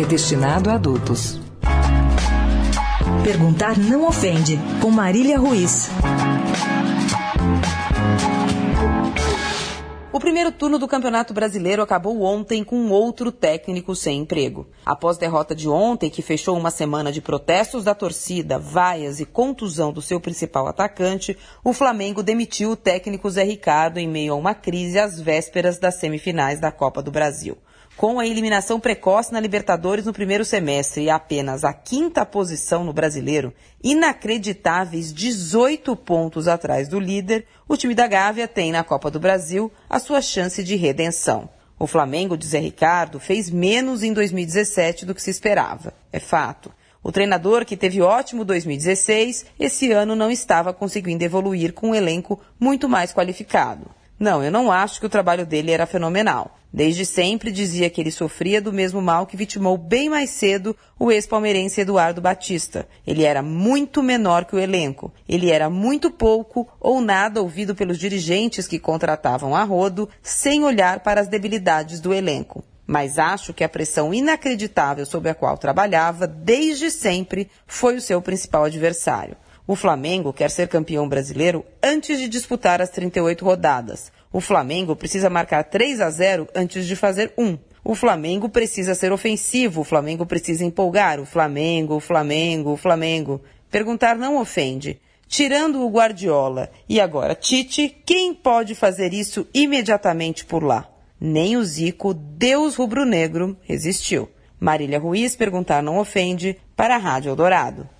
é destinado a adultos. Perguntar não ofende, com Marília Ruiz. O primeiro turno do Campeonato Brasileiro acabou ontem com outro técnico sem emprego. Após derrota de ontem, que fechou uma semana de protestos da torcida, vaias e contusão do seu principal atacante, o Flamengo demitiu o técnico Zé Ricardo em meio a uma crise às vésperas das semifinais da Copa do Brasil com a eliminação precoce na Libertadores no primeiro semestre e apenas a quinta posição no brasileiro, inacreditáveis 18 pontos atrás do líder, o time da Gávea tem na Copa do Brasil a sua chance de redenção. O Flamengo de Zé Ricardo fez menos em 2017 do que se esperava. É fato. O treinador, que teve ótimo 2016, esse ano não estava conseguindo evoluir com um elenco muito mais qualificado. Não, eu não acho que o trabalho dele era fenomenal. Desde sempre dizia que ele sofria do mesmo mal que vitimou bem mais cedo o ex-palmeirense Eduardo Batista. Ele era muito menor que o elenco. Ele era muito pouco ou nada ouvido pelos dirigentes que contratavam a rodo, sem olhar para as debilidades do elenco. Mas acho que a pressão inacreditável sob a qual trabalhava desde sempre foi o seu principal adversário. O Flamengo quer ser campeão brasileiro antes de disputar as 38 rodadas. O Flamengo precisa marcar 3 a 0 antes de fazer 1. O Flamengo precisa ser ofensivo, o Flamengo precisa empolgar. O Flamengo, o Flamengo, o Flamengo. Perguntar não ofende. Tirando o Guardiola e agora Tite, quem pode fazer isso imediatamente por lá? Nem o Zico, Deus rubro-negro, resistiu. Marília Ruiz perguntar não ofende para a Rádio Eldorado.